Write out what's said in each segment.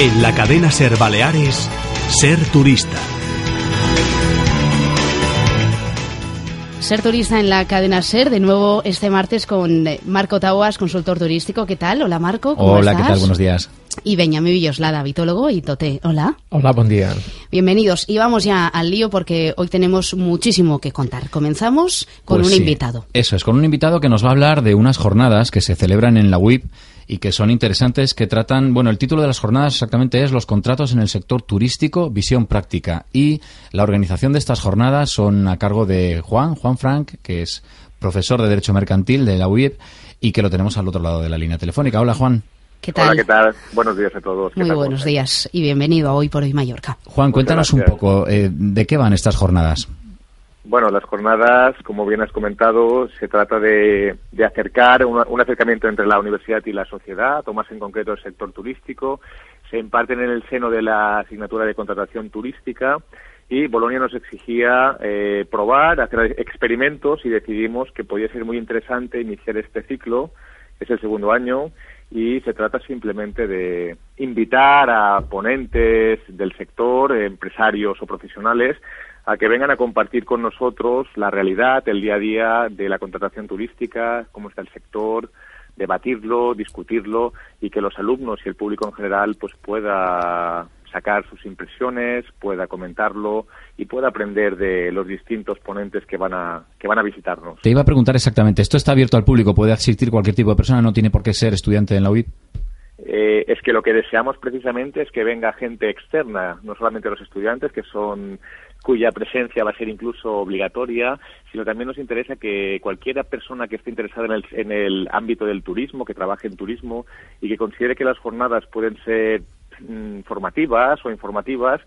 En la cadena Ser Baleares, Ser Turista. Ser turista en la cadena Ser, de nuevo este martes con eh, Marco Tauas, consultor turístico. ¿Qué tal? Hola Marco, ¿cómo Hola, estás? ¿qué tal? Buenos días. Y Benjamín Villoslada, vitólogo y Toté. Hola. Hola, buen día. Bienvenidos. Y vamos ya al lío porque hoy tenemos muchísimo que contar. Comenzamos con Pues un sí, invitado. Eso es, con un invitado que nos va a hablar de unas jornadas que se celebran en la UIP y que son interesantes, que tratan, bueno, el título de las jornadas exactamente es Los contratos en el sector turístico, visión práctica. Y la organización de estas jornadas son a cargo de Juan, Juan Frank, que es profesor de Derecho Mercantil de la UIP y que lo tenemos al otro lado de la línea telefónica. Hola, Juan. ¿Qué tal? Hola, ¿qué tal? Buenos días a todos. ¿Qué Muy tal? buenos ¿Cómo días y bienvenido a Hoy por Hoy Mallorca. Juan, Muchas cuéntanos un poco, eh, ¿de qué van estas jornadas? Bueno, las jornadas, como bien has comentado, se trata de, de acercar una- un acercamiento entre la universidad y la sociedad, o más en concreto el sector turístico. Se imparten en el seno de la asignatura de contratación turística y Bolonia nos exigía eh, probar, hacer experimentos y decidimos que podía ser muy interesante iniciar este ciclo. Es el segundo año y se trata simplemente de invitar a ponentes del sector, empresarios o profesionales, a que vengan a compartir con nosotros la realidad, el día a día de la contratación turística, cómo está el sector, debatirlo, discutirlo y que los alumnos y el público en general pues pueda sacar sus impresiones, pueda comentarlo y pueda aprender de los distintos ponentes que van a que van a visitarnos. Te iba a preguntar exactamente, ¿esto está abierto al público? ¿Puede asistir cualquier tipo de persona? ¿No tiene por qué ser estudiante en la UIP? Eh, es que lo que deseamos precisamente es que venga gente externa, no solamente los estudiantes, que son cuya presencia va a ser incluso obligatoria, sino también nos interesa que cualquiera persona que esté interesada en el, en el ámbito del turismo, que trabaje en turismo y que considere que las jornadas pueden ser mm, formativas o informativas,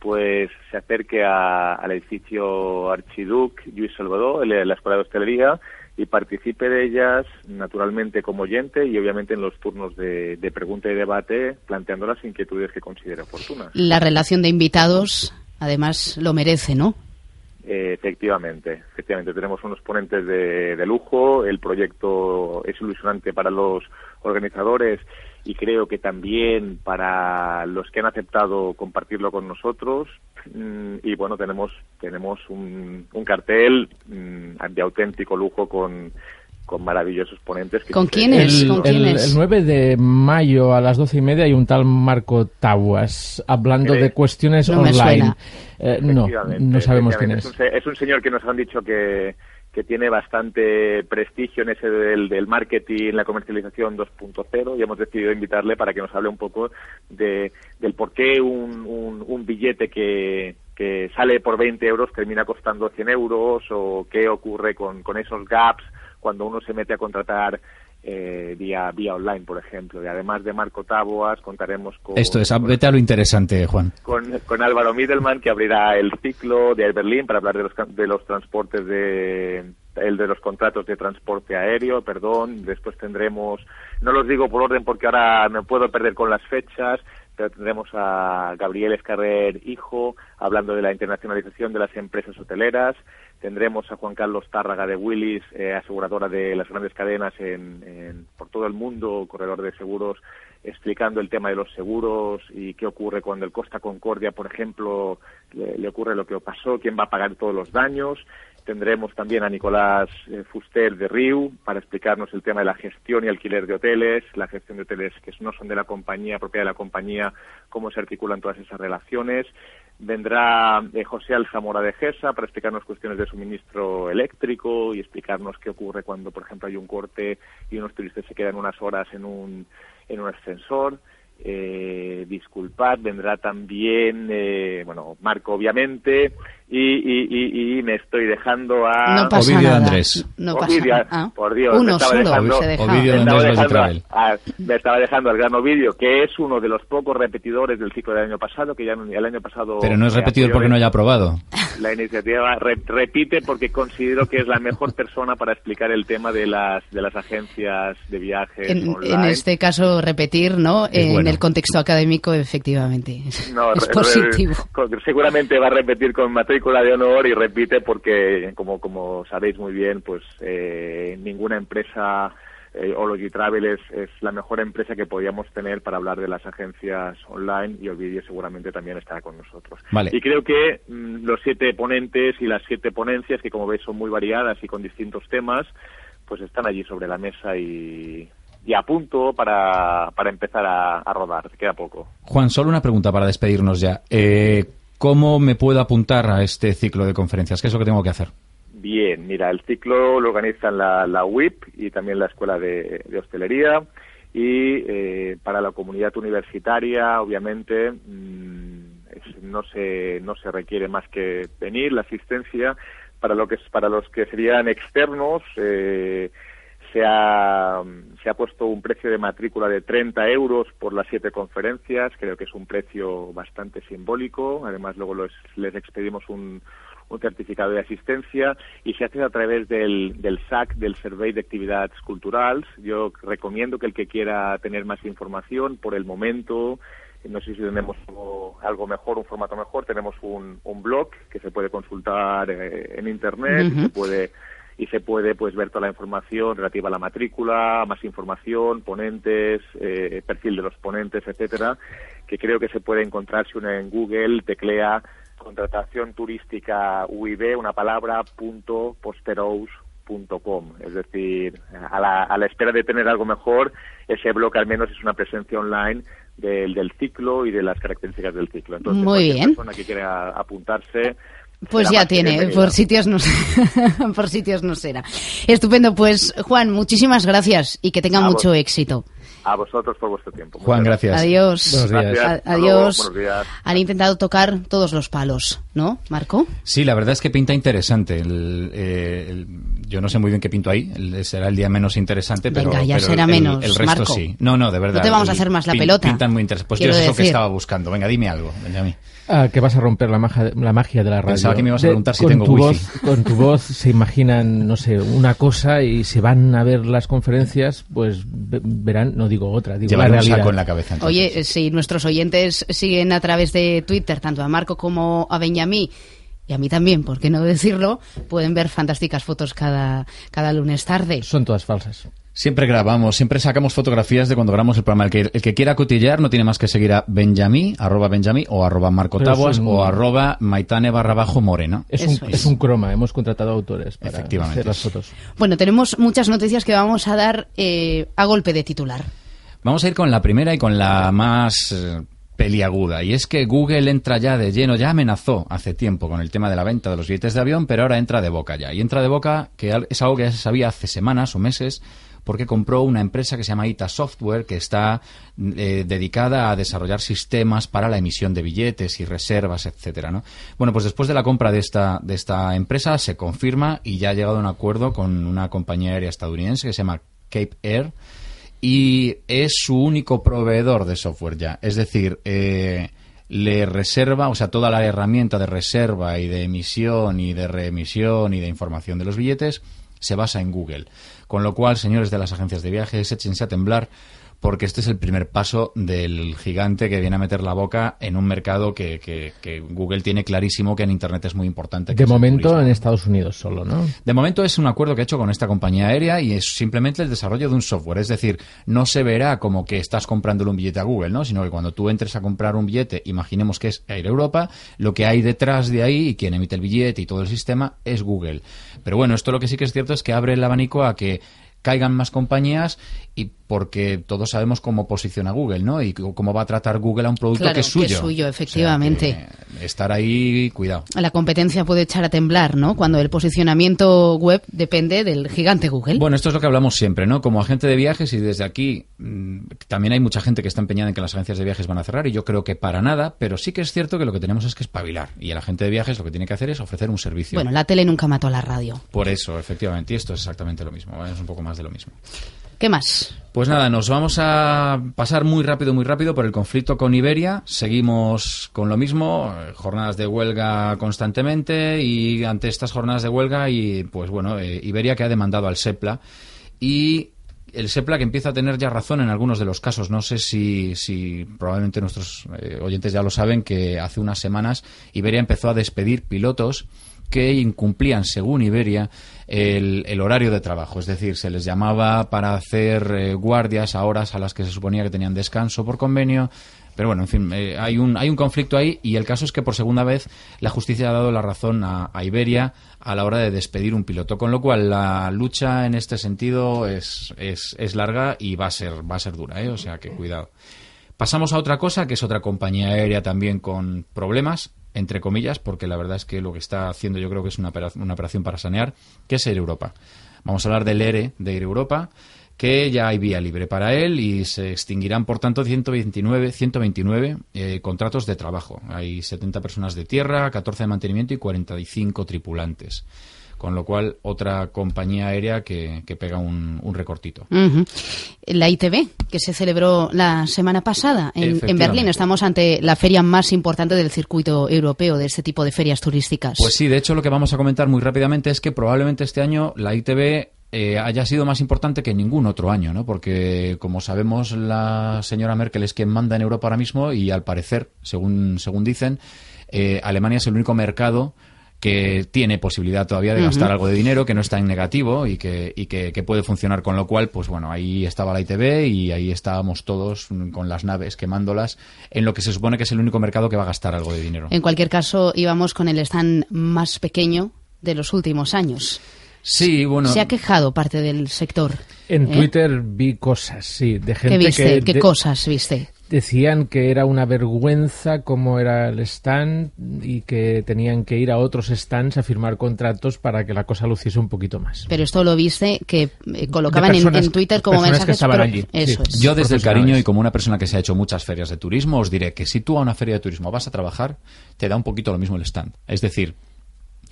pues se acerque a- al edificio Archiduc Lluís Salvador, la Escuela de Hostelería, y participe de ellas naturalmente como oyente y obviamente en los turnos de, de pregunta y debate, planteando las inquietudes que considere oportunas. La relación de invitados, además, lo merece, ¿no? Eh, efectivamente, efectivamente tenemos unos ponentes de, lujo, el proyecto es ilusionante para los organizadores y creo que también para los que han aceptado compartirlo con nosotros Mm, y bueno tenemos tenemos un, un cartel mm, de auténtico lujo con, con maravillosos ponentes. Que ¿Con quiénes? El, ¿Con quién el- es? el 9 de mayo a las doce y media hay un tal Marco Taguas hablando de cuestiones no me online. suena. Eh, no, no sabemos quién es. un, es un señor que nos han dicho que, que tiene bastante prestigio en ese del, del marketing, la comercialización 2.0 y hemos decidido invitarle para que nos hable un poco de, del por qué un, un, un billete que, que sale por 20 euros termina costando 100 euros o qué ocurre con, con esos gaps cuando uno se mete a contratar eh, vía, vía online, por ejemplo. Y además de Marco Taboas, contaremos con... Esto es, con- vete a lo interesante, Juan. con, con Álvaro Middleman, que abrirá el ciclo de Air Berlin para hablar de los, de los transportes de el de los contratos de transporte aéreo, perdón. Después tendremos, no los digo por orden porque ahora me puedo perder con las fechas, pero tendremos a Gabriel Escarrer Hijo hablando de la internacionalización de las empresas hoteleras. Tendremos a Juan Carlos Tárraga de Willis, eh, aseguradora de las grandes cadenas en, en- por todo el mundo, corredor de seguros, explicando el tema de los seguros y qué ocurre cuando el Costa Concordia, por ejemplo, le, le ocurre lo que pasó, quién va a pagar todos los daños. Tendremos también a Nicolás eh, Fuster de Riu para explicarnos el tema de la gestión y alquiler de hoteles, la gestión de hoteles que no son de la compañía, propiedad de la compañía, cómo se articulan todas esas relaciones. Vendrá eh, José Alzamora de Gesa para explicarnos cuestiones de suministro eléctrico y explicarnos qué ocurre cuando, por ejemplo, hay un corte y unos turistas se quedan unas horas en un, en un ascensor. eh, disculpad, vendrá también, eh, bueno, Marco obviamente, y, y, y, y me estoy dejando a... No pasa Ovidio nada. Andrés. No pasa Ovidio, nada. Ah. por Dios, me Uno estaba solo dejando- se deja. Ovidio me Andrés estaba, dejando, Travel. a- me estaba dejando al gran Ovidio, que es uno de los pocos repetidores del ciclo del año pasado, que ya no- el año pasado... Pero no es me repetido apoyó porque no haya aprobado. La iniciativa re- repite porque considero que es la mejor persona para explicar el tema de las, de las agencias de viajes En, online. en este caso, repetir, ¿no? Es en bueno. el contexto académico, efectivamente. No, es re- positivo. re- con- seguramente va a repetir con de honor y repite porque, como, como sabéis muy bien, pues eh, ninguna empresa eh, Ology Travel es, es la mejor empresa que podíamos tener para hablar de las agencias online y Ovidio seguramente también estará con nosotros. Vale. Y creo que mm, los siete ponentes y las siete ponencias, que como veis son muy variadas y con distintos temas, pues están allí sobre la mesa y, y a punto para, para empezar a, a rodar. Queda poco. Juan, solo una pregunta para despedirnos ya. Eh, ¿Cómo me puedo apuntar a este ciclo de conferencias? ¿Qué es lo que tengo que hacer? Bien, mira, el ciclo lo organizan la, la UIP y también la Escuela de, de Hostelería y eh, para la comunidad universitaria, obviamente, mm, no se no se requiere más que venir la asistencia para lo que para los que serían externos. eh, se ha, se ha puesto un precio de matrícula de 30 euros por las siete conferencias. Creo que es un precio bastante simbólico. Además, luego los- les expedimos un, un certificado de asistencia y se hace a través del, del SAC, del Survey de Actividades Culturales. Yo recomiendo que el que quiera tener más información, por el momento, no sé si tenemos algo, algo mejor, un formato mejor, tenemos un, un blog que se puede consultar eh, en Internet, se puede y se puede pues ver toda la información relativa a la matrícula, más información, ponentes, eh, perfil de los ponentes, etcétera, que creo que se puede encontrar si uno en Google teclea contratación turística UIB, una palabra, punto posterous punto com. Es decir, a la, a la espera de tener algo mejor, ese blog al menos es una presencia online del, del ciclo y de las características del ciclo. Entonces, Muy bien. persona que quiera apuntarse, Pues ya tiene, por sitios no por sitios no será. Estupendo, pues Juan, muchísimas gracias y que tenga A vos. mucho éxito. A vosotros por vuestro tiempo. Muchas Juan, gracias. Adiós. Buenos días. Gracias. Adiós. Buenos días. Han intentado tocar todos los palos, ¿no, Marco? Sí, la verdad es que pinta interesante. El, eh, el- yo no sé muy bien qué pinto ahí. El- será el día menos interesante, pero, Venga, ya pero será el, menos, el resto Marco. sí. No, no, de verdad. No te vamos a hacer más la pin- pelota. Pintan muy interesantes. Pues Quiero yo es eso que decir. estaba buscando. Venga, dime algo, Benjamín. Ah, que vas a romper la magia, la magia de la radio. Pensaba que me ibas a De- preguntar si con tengo tu wifi. voz, Con tu voz se imaginan, no sé, una cosa y se van a ver las conferencias, pues ve- verán, no digo otra, digo Llevar la un realidad. saco en la cabeza. entonces. Oye, eh, si nuestros oyentes siguen a través de Twitter, tanto a Marco como a Benjamí, y a mí también, ¿por qué no decirlo? Pueden ver fantásticas fotos cada, cada lunes tarde. Son todas falsas. Siempre grabamos, siempre sacamos fotografías de cuando grabamos el programa. El que, el que quiera cotillar no tiene más que seguir a Benjamí, arroba Benjamí, o arroba Marco Taboas, son- o arroba Maitane barra bajo Morena. Es un, es. es un croma, hemos contratado autores para Efectivamente. hacer las fotos. Bueno, tenemos muchas noticias que vamos a dar eh, a golpe de titular. Vamos a ir con la primera y con la más eh, peliaguda. Y es que Google entra ya de lleno, ya amenazó hace tiempo con el tema de la venta de los billetes de avión, pero ahora entra de boca ya. Y entra de boca, que es algo que ya se sabía hace semanas o meses, porque compró una empresa que se llama ITA Software, que está eh, dedicada a desarrollar sistemas para la emisión de billetes y reservas, etcétera, ¿no? Bueno, pues después de la compra de esta, de esta empresa se confirma y ya ha llegado a un acuerdo con una compañía aérea estadounidense que se llama Cape Air, y es su único proveedor de software ya. Es decir, eh, le reserva, o sea, toda la herramienta de reserva y de emisión y de reemisión y de información de los billetes se basa en Google. Con lo cual, señores de las agencias de viajes, échense a temblar porque este es el primer paso del gigante que viene a meter la boca en un mercado que, que- que Google tiene clarísimo que en Internet es muy importante. De momento en Estados Unidos solo, ¿no? De momento es un acuerdo que ha hecho con esta compañía aérea y es simplemente el desarrollo de un software. Es decir, no se verá como que estás comprándole un billete a Google, ¿no? Sino que cuando tú entres a comprar un billete, imaginemos que es Air Europa, lo que hay detrás de ahí y quien emite el billete y todo el sistema es Google. Pero bueno, esto lo que sí que es cierto es que abre el abanico a que caigan más compañías y porque todos sabemos cómo posiciona Google, ¿no? Y cómo va a tratar Google a un producto Claro, que es suyo. que es suyo, O sea, efectivamente. estar ahí, cuidado. La competencia puede echar a temblar, ¿no? Cuando el posicionamiento web depende del gigante Google. Bueno, esto es lo que hablamos siempre, ¿no? Como agente de viajes y desde aquí mm, también hay mucha gente que está empeñada en que las agencias de viajes van a cerrar y yo creo que para nada, pero sí que es cierto que lo que tenemos es que espabilar y el agente de viajes lo que tiene que hacer es ofrecer un servicio. Bueno, la tele nunca mató a la radio. Por eso, efectivamente, y esto es exactamente lo mismo, ¿vale? es un poco más de lo mismo. ¿Qué más? Pues nada, nos vamos a pasar muy rápido, muy rápido por el conflicto con Iberia. Seguimos con lo mismo, eh, jornadas de huelga constantemente y ante estas jornadas de huelga y pues bueno, eh, Iberia que ha demandado al SEPLA y el SEPLA que empieza a tener ya razón en algunos de los casos. No sé si, si probablemente nuestros eh, oyentes ya lo saben que hace unas semanas Iberia empezó a despedir pilotos que incumplían, según Iberia, el, el, horario de trabajo. Es decir, se les llamaba para hacer eh, guardias a horas a las que se suponía que tenían descanso por convenio. Pero bueno, en fin, eh, hay, un, hay un conflicto ahí y el caso es que por segunda vez la justicia ha dado la razón a, Iberia a la hora de despedir un piloto. Con lo cual la lucha en este sentido es, es, es larga y va a ser, va a ser dura, ¿eh? o sea que cuidado. Pasamos a otra cosa, que es otra compañía aérea también con problemas entre comillas, porque la verdad es que lo que está haciendo yo creo que es una, una operación para sanear, que es Air Europa. Vamos a hablar del ERE de Air Europa, que ya hay vía libre para él y se extinguirán, por tanto, 129, 129 eh, contratos de trabajo. Hay 70 personas de tierra, 14 de mantenimiento y 45 tripulantes con lo cual otra compañía aérea que, que pega un, un recortito. Uh -huh. La ITB, que se celebró la semana pasada en, en, Berlín. Estamos ante la feria más importante del circuito europeo de este tipo de ferias turísticas. Pues sí, de hecho lo que vamos a comentar muy rápidamente es que probablemente este año la ITB eh, haya sido más importante que ningún otro año, ¿no? Porque, como sabemos, la señora Merkel es quien manda en Europa ahora mismo y, al parecer, según, según dicen, eh, Alemania es el único mercado que tiene posibilidad todavía de gastar uh -huh. algo de dinero, que no está en negativo y, que, y que, que, puede funcionar, con lo cual, pues bueno, ahí estaba la ITV y ahí estábamos todos con las naves quemándolas en lo que se supone que es el único mercado que va a gastar algo de dinero. En cualquier caso, íbamos con el stand más pequeño de los últimos años. Sí, bueno. Se ha quejado parte del sector. En ¿eh? Twitter vi cosas, sí, de gente ¿Qué viste? que... ¿Qué de- cosas viste? Decían que era una vergüenza cómo era el stand y que tenían que ir a otros stands a firmar contratos para que la cosa luciese un poquito más. Pero esto lo viste que eh, colocaban en, personas- en Twitter como personas que mensajes. estaban pero- allí, Eso sí. es. Yo desde el cariño y como una persona que se ha hecho muchas ferias de turismo, os diré que si tú a una feria de turismo vas a trabajar, te da un poquito lo mismo el stand. Es decir,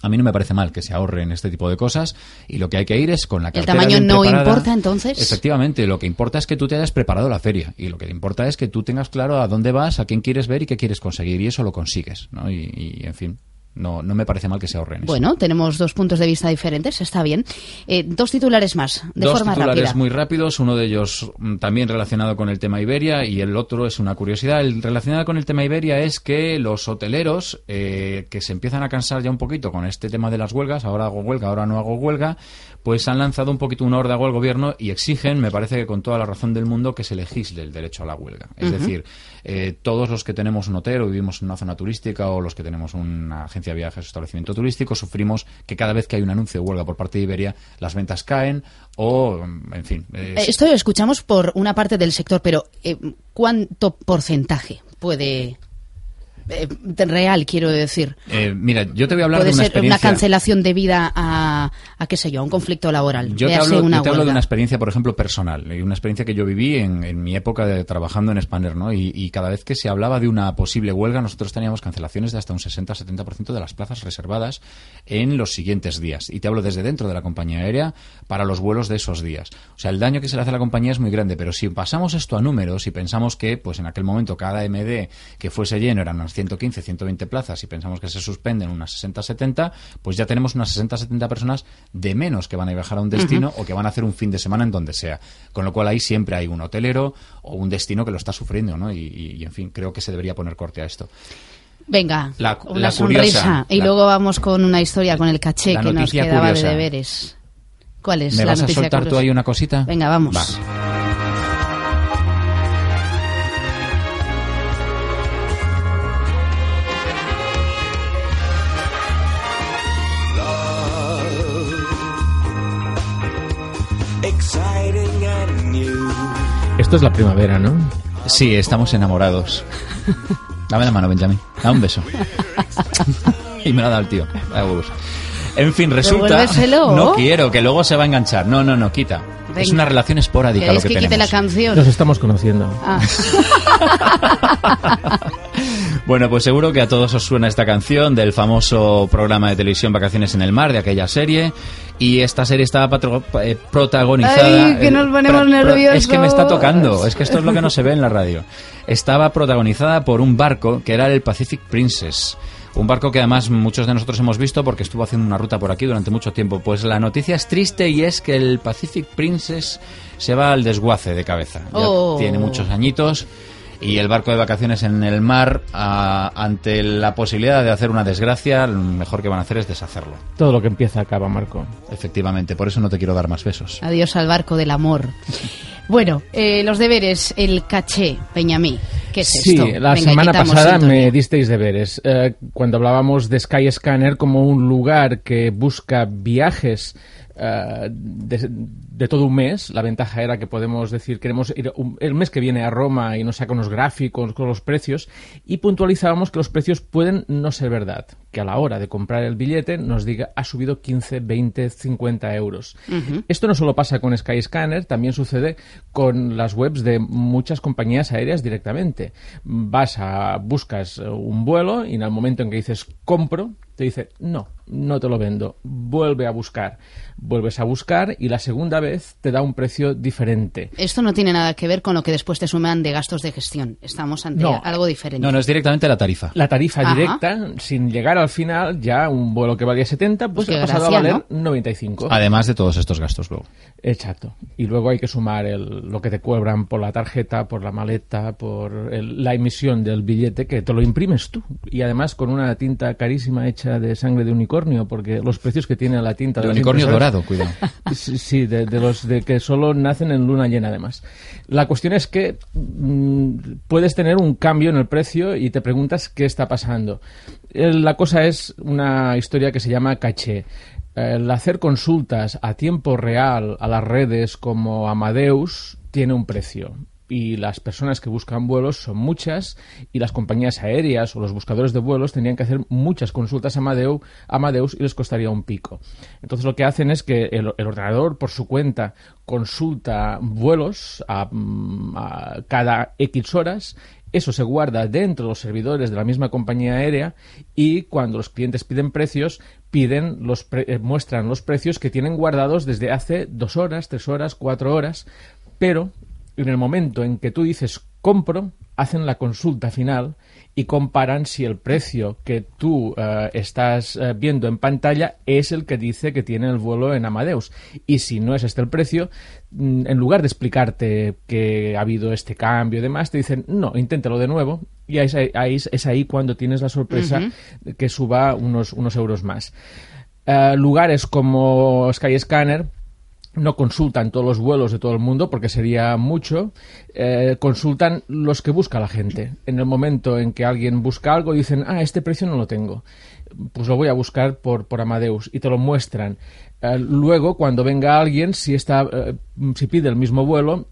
a mí no me parece mal que se ahorren este tipo de cosas y lo que hay que ir es con la ¿El cartera tamaño bien no preparada. importa, entonces? Efectivamente, lo que importa es que tú te hayas preparado la feria y lo que importa es que tú tengas claro a dónde vas, a quién quieres ver y qué quieres conseguir y eso lo consigues, ¿no? Y, y, en fin, no, no me parece mal que se ahorren. eso. Bueno, tenemos dos puntos de vista diferentes, está bien. Eh, dos titulares más, de Dos forma titulares rápida. muy rápidos, uno de ellos mm, también relacionado con el tema Iberia y el otro es una curiosidad. El relacionado con el tema Iberia es que los hoteleros eh, que se empiezan a cansar ya un poquito con este tema de las huelgas, ahora hago huelga, ahora no hago huelga, pues han lanzado un poquito una órdago al gobierno y exigen, me parece que con toda la razón del mundo, que se legisle el derecho a la huelga. Es decir, eh, todos los que tenemos un hotel o vivimos en una zona turística o los que tenemos una agencia de viajes o establecimiento turístico sufrimos que cada vez que hay un anuncio de huelga por parte de Iberia las ventas caen o, en fin. eh, Esto lo escuchamos por una parte del sector, pero eh, ¿cuánto porcentaje puede... de real, quiero decir. eh, mira, yo te voy a hablar Puede de una ser una cancelación debida a, a, qué sé yo, a un conflicto laboral. Yo te, hablo, una yo te hablo de una experiencia, por ejemplo, personal, y una experiencia que yo viví en, en mi época de trabajando en Spanner, ¿no? Y, y cada vez que se hablaba de una posible huelga, nosotros teníamos cancelaciones de hasta un 60-70% de las plazas reservadas en los siguientes días. Y te hablo desde dentro de la compañía aérea para los vuelos de esos días. O sea, el daño que se le hace a la compañía es muy grande, pero si pasamos esto a números y pensamos que, pues en aquel momento, cada MD que fuese lleno eran unas 115, 120 plazas y pensamos que se suspenden unas 60, 70, pues ya tenemos unas 60, 70 personas de menos que van a viajar a un destino o que van a hacer un fin de semana en donde sea. Con lo cual ahí siempre hay un hotelero o un destino que lo está sufriendo, ¿no? Y, y- y, en fin, creo que se debería poner corte a esto. Venga, La- una la sonrisa. curiosa, y la- luego vamos con una historia con el caché que nos quedaba curiosa. de deberes. ¿Cuál es ¿Me la vas a noticia soltar tú ahí una cosita? Venga, vamos. Va. Esto es la primavera, ¿no? Sí, estamos enamorados. Dame la mano, Benjamín. Da un beso. y me lo ha dado el tío. En fin, resulta... No quiero, que luego se va a enganchar. No, no, no, quita. Es Venga. una relación esporádica lo ¿Queréis que, que, quite tenemos. la canción? Nos estamos conociendo. Ah. Bueno, pues seguro que a todos os suena esta canción del famoso programa de televisión Vacaciones en el Mar, de aquella serie. Y esta serie estaba patro- eh, protagonizada... Ay, que nos eh, ponemos pro- pro- nerviosos. Es que me está tocando, es que esto es lo que no se ve en la radio. Estaba protagonizada por un barco que era el Pacific Princess. Un barco que además muchos de nosotros hemos visto porque estuvo haciendo una ruta por aquí durante mucho tiempo. Pues la noticia es triste y es que el Pacific Princess se va al desguace de cabeza. Ya Oh. tiene muchos añitos y el barco de vacaciones en el mar, a- ante la posibilidad de hacer una desgracia, lo mejor que van a hacer es deshacerlo. Todo lo que empieza acaba, Marco. Efectivamente, por eso no te quiero dar más besos. Adiós al barco del amor. Bueno, eh, los deberes, el caché, Peñamí. ¿Qué es sí, esto? la Venga, semana pasada sintonía. me disteis deberes. Eh, cuando hablábamos de Skyscanner como un lugar que busca viajes eh, de, de todo un mes, la ventaja era que podemos decir queremos ir un- el mes que viene a Roma y nos saca unos gráficos con los precios y puntualizábamos que los precios pueden no ser verdad, que a la hora de comprar el billete nos diga ha subido 15, 20, 50 euros. Esto no solo pasa con Skyscanner, también sucede con las webs de muchas compañías aéreas directamente. Vas a buscas un vuelo y en el momento en que dices compro, te dice no, no te lo vendo. Vuelve a buscar. Vuelves a buscar y la segunda vez te da un precio diferente. Esto no tiene nada que ver con lo que después te suman de gastos de gestión. Estamos ante No. algo diferente. No, no es directamente la tarifa. La tarifa Ajá. directa, sin llegar al final, ya un vuelo que valía 70, pues Qué ha pasado gracia, a valer 95. Además de todos estos gastos luego. Exacto. Y luego hay que sumar el- lo que te cobran por la tarjeta, por la maleta, por el- la emisión del billete, que te lo imprimes tú. Y además con una tinta carísima hecha de sangre de unicornio, porque los precios que tiene la tinta... De las unicornio dorado, cuidado. Sí, sí, de, de los de que solo nacen en luna llena además. La cuestión es que mm, puedes tener un cambio en el precio y te preguntas qué está pasando. Eh, La cosa es una historia que se llama caché. El hacer consultas a tiempo real a las redes como Amadeus tiene un precio y las personas que buscan vuelos son muchas y las compañías aéreas o los buscadores de vuelos tendrían que hacer muchas consultas a Amadeu- a Amadeus y les costaría un pico. Entonces lo que hacen es que el, el ordenador por su cuenta consulta vuelos a, mm, a cada X horas eso se guarda dentro de los servidores de la misma compañía aérea y cuando los clientes piden precios, piden los pre- eh, muestran los precios que tienen guardados desde hace dos horas, tres horas, cuatro horas, pero en el momento en que tú dices compro, hacen la consulta final y comparan si el precio que tú eh, estás eh, viendo en pantalla es el que dice que tiene el vuelo en Amadeus. Y si no es este el precio, mm, en lugar de explicarte que ha habido este cambio y demás, te dicen, no, inténtalo de nuevo. Y es ahí- es- ahí cuando tienes la sorpresa que suba unos, unos euros más. Eh, lugares como Skyscanner no consultan todos los vuelos de todo el mundo porque sería mucho, eh, consultan los que busca la gente. En el momento en que alguien busca algo dicen, ah, este precio no lo tengo, pues lo voy a buscar por, por Amadeus y te lo muestran. Eh, luego, cuando venga alguien, si, está, eh, si pide el mismo vuelo,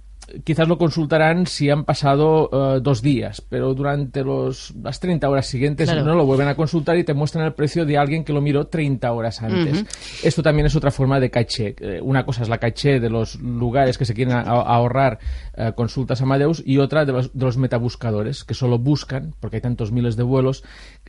quizás lo consultarán si han pasado eh, dos días, pero durante los, las 30 horas siguientes Claro. no lo vuelven a consultar y te muestran el precio de alguien que lo miró 30 horas antes. Esto también es otra forma de caché. Eh, Una cosa es la caché de los lugares que se quieren a- ahorrar eh, consultas a Amadeus y otra de los, de los metabuscadores que solo buscan, porque hay tantos miles de vuelos,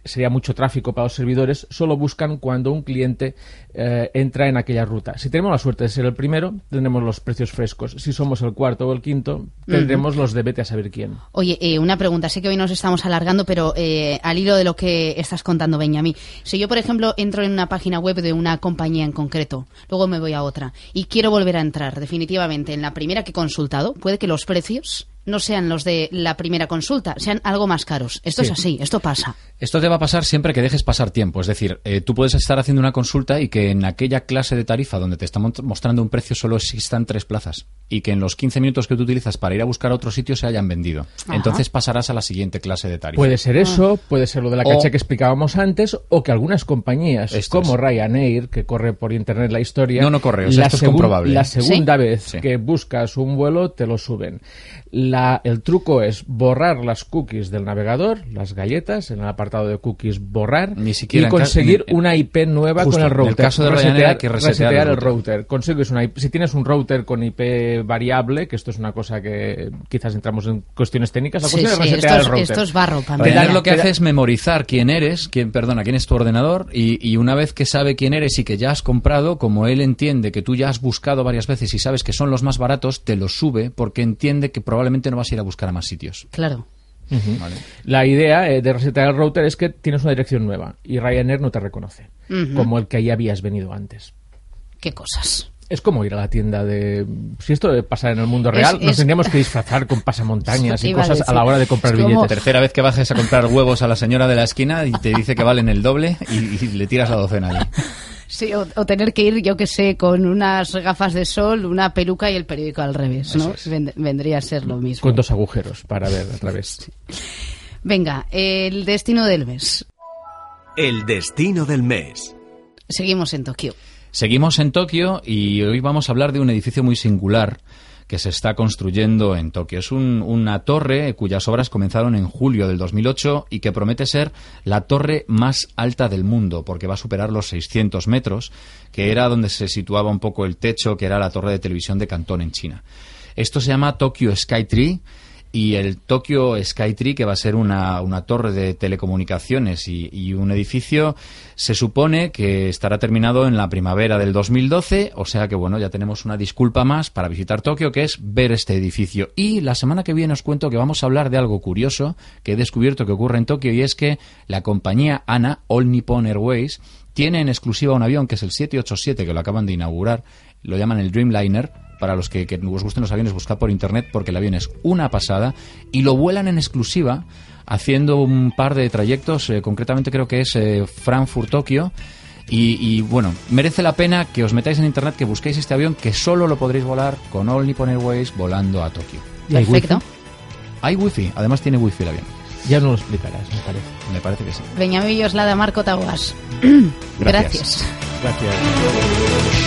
sería mucho tráfico para los servidores, solo buscan cuando un cliente eh, entra en aquella ruta. Si tenemos la suerte de ser el primero, tendremos los precios frescos. Si somos el cuarto o el quinto, tendremos los de vete a saber quién. Oye, eh, una pregunta. Sé que hoy nos estamos alargando, pero eh, al hilo de lo que estás contando, Benjamín. Si yo, por ejemplo, entro en una página web de una compañía en concreto, luego me voy a otra y quiero volver a entrar definitivamente en la primera que he consultado, puede que los precios no sean los de la primera consulta, sean algo más caros. Esto Sí. es así, esto pasa. Esto te va a pasar siempre que dejes pasar tiempo. Es decir, eh, tú puedes estar haciendo una consulta y que en aquella clase de tarifa donde te está mostrando un precio solo existan tres plazas y que en los 15 minutos que tú utilizas para ir a buscar a otro sitio se hayan vendido. Ajá. Entonces pasarás a la siguiente clase de tarifa. Puede ser eso, puede ser lo de la caché que explicábamos antes, o que algunas compañías, Esto como es. Ryanair, que corre por internet la historia, No, no corre, o sea, esto es comprobable. La segunda ¿Sí? vez Sí. que buscas un vuelo, te lo suben. La- el truco es borrar las cookies del navegador, las galletas, en el apartado de cookies borrar Ni siquiera y conseguir en- en- una IP nueva Justo, con el en el router. caso de Ryanair hay que resetear el router. Consigues una IP- si tienes un router con IP variable, que esto es una cosa que quizás entramos en cuestiones técnicas, la Sí, cuestión sí, es resetear esto es- el router. esto es barro para mí. Lo que hace es memorizar quién eres, quién, perdona, quién es tu ordenador y, y una vez que sabe quién eres y que ya has comprado, como él entiende que tú ya has buscado varias veces y sabes que son los más baratos, te los sube porque entiende que probablemente no vas a ir a buscar a más sitios. Claro. ¿vale? La idea eh, de resetear el router es que tienes una dirección nueva y Ryanair no te reconoce, como el que ahí habías venido antes. Qué cosas. Es como ir a la tienda de... Si esto pasa en el mundo Es- real, nos es- tendríamos que disfrazar con pasamontañas y a cosas a, la hora de comprar es como- billetes. Tercera vez que bajes a comprar huevos a la señora de la esquina y te dice que valen el doble y, y le tiras la docena allí. Sí, o, o tener que ir, yo que sé, con unas gafas de sol, una peluca y el periódico al revés, ¿no? Vend- vendría a ser lo mismo. Con dos agujeros para ver a través. Venga, el destino del mes. El destino del mes. Seguimos en Tokio. Seguimos en Tokio y hoy vamos a hablar de un edificio muy singular que se está construyendo en Tokio. Es un- una torre cuyas obras comenzaron en julio del 2008 y que promete ser la torre más alta del mundo porque va a superar los 600 metros, que era donde se situaba un poco el techo, que era la torre de televisión de Cantón en China. Esto se llama Tokyo Skytree y el Tokyo Skytree, que va a ser una, una torre de telecomunicaciones y, y un edificio, se supone que estará terminado en la primavera del 2012, o sea que bueno, ya tenemos una disculpa más para visitar Tokio, que es ver este edificio. Y la semana que viene os cuento que vamos a hablar de algo curioso que he descubierto que ocurre en Tokio y es que la compañía ANA, All Nippon Airways, tiene en exclusiva un avión que es el 787, que lo acaban de inaugurar, lo llaman el Dreamliner. Para los que, que os gusten los aviones, buscad por internet porque el avión es una pasada y lo vuelan en exclusiva haciendo un par de trayectos, eh, concretamente creo que es eh, Frankfurt-Tokio. Y, y, bueno, merece la pena que os metáis en internet, que busquéis este avión, que solo lo podréis volar con All Nippon Airways volando a Tokio. ¿Y hay Perfecto. Hay wifi, además tiene wifi el avión. Ya no lo explicarás, me parece. Me parece que sí. Benjamín Yoslada, Marco Taguas. Gracias. Gracias.